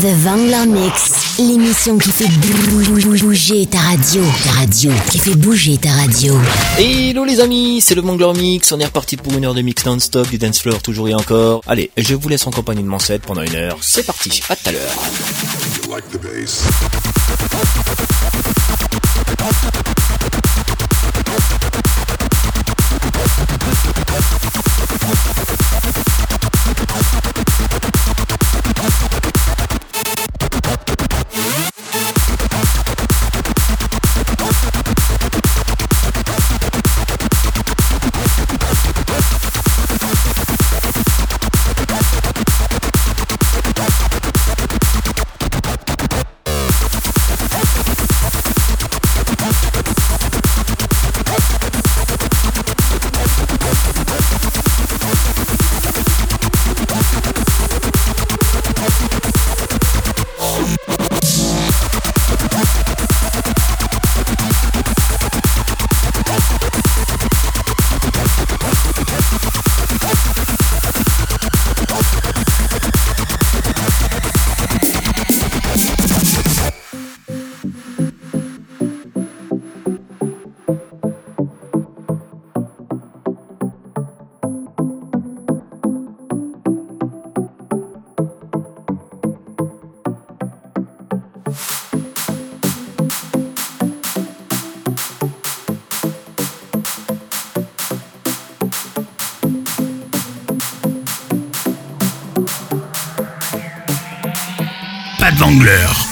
The Vangler Mix, l'émission qui fait bouger ta radio. Ta radio, qui fait bouger ta radio. Hello les amis, c'est le Vangler Mix. On est reparti pour une heure de mix non-stop du dance floor, toujours et encore. Allez, je vous laisse en compagnie de mon set pendant une heure. C'est parti, à tout à l'heure. Wrangler.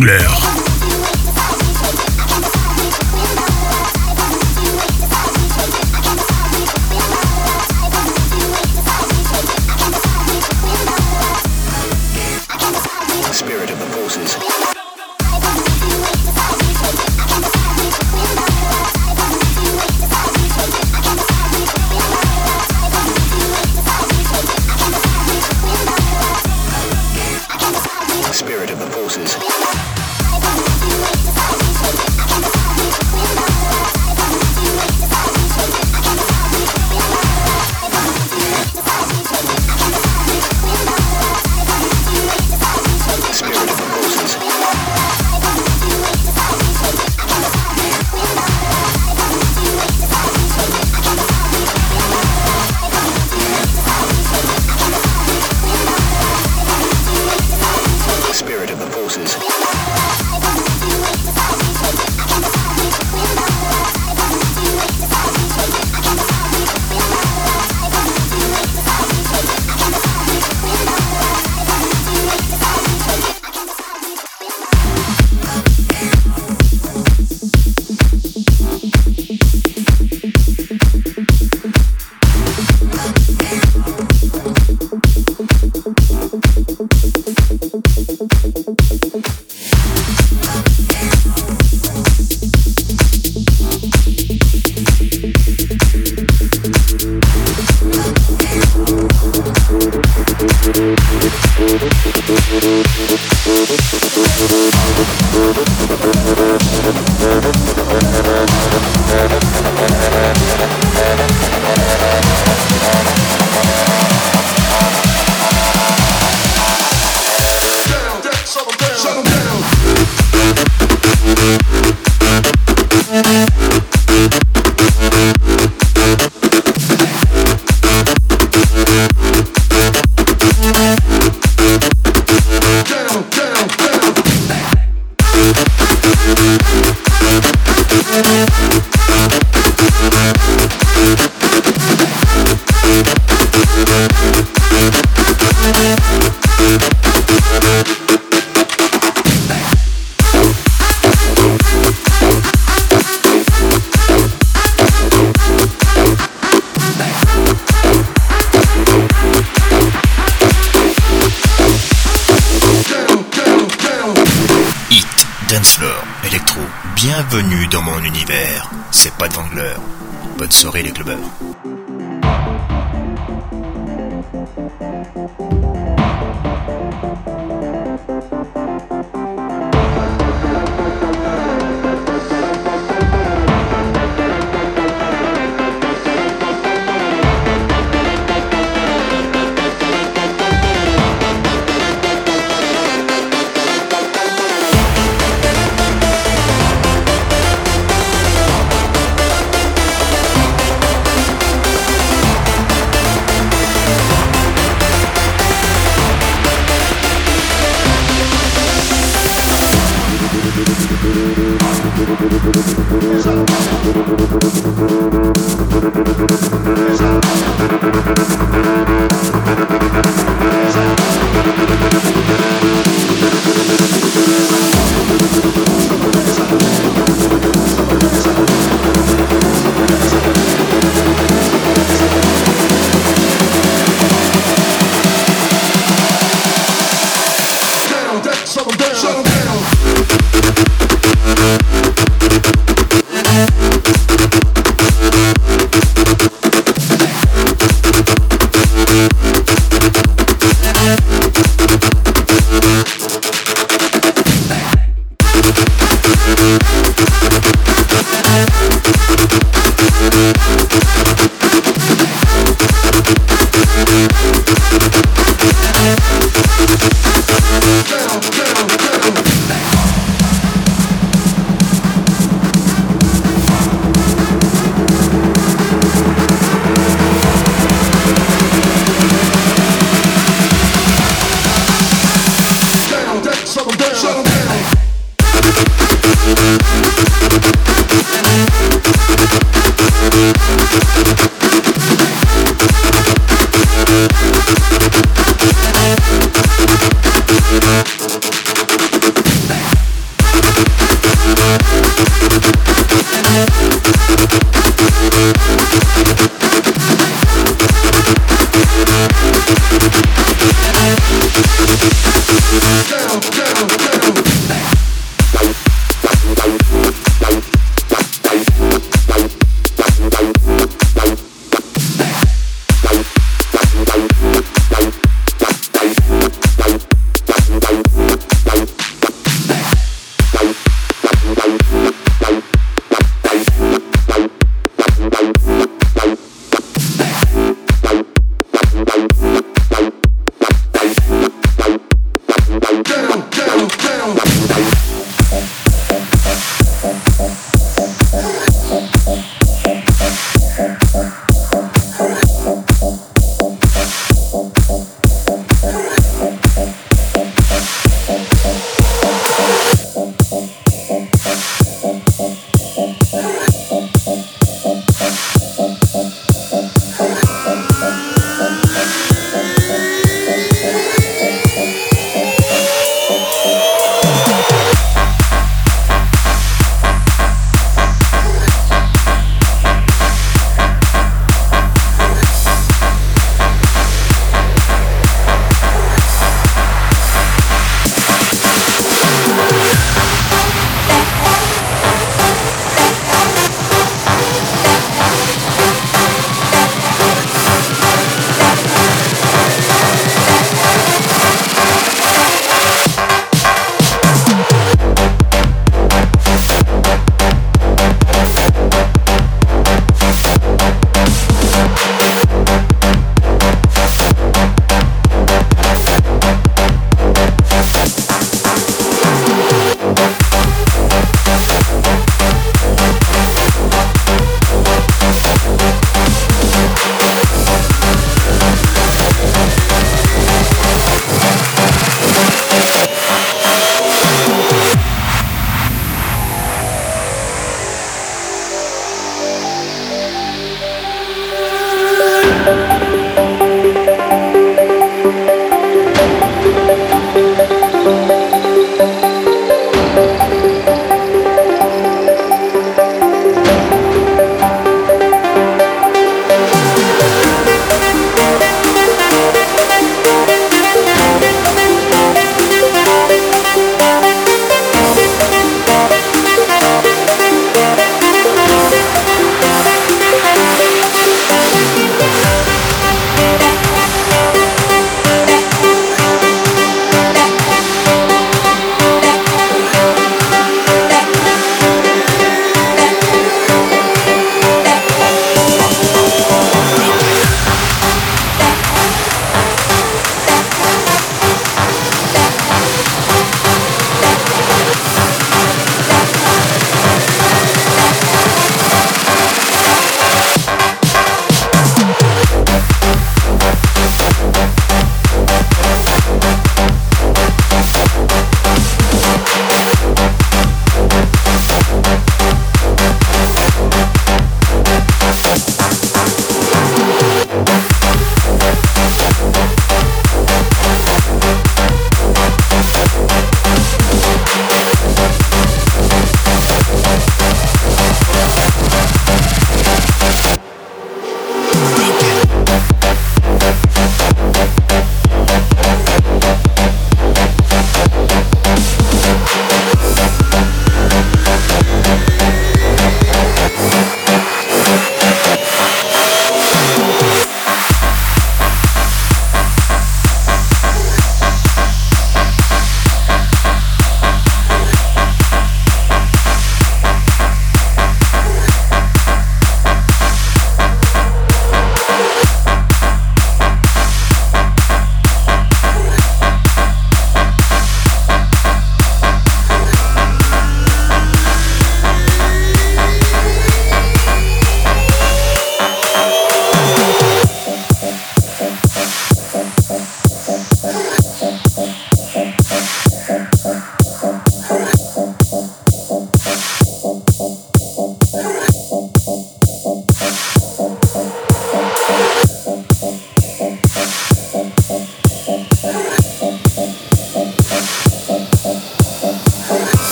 Yeah.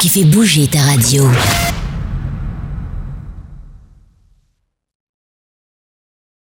Qui fait bouger ta radio.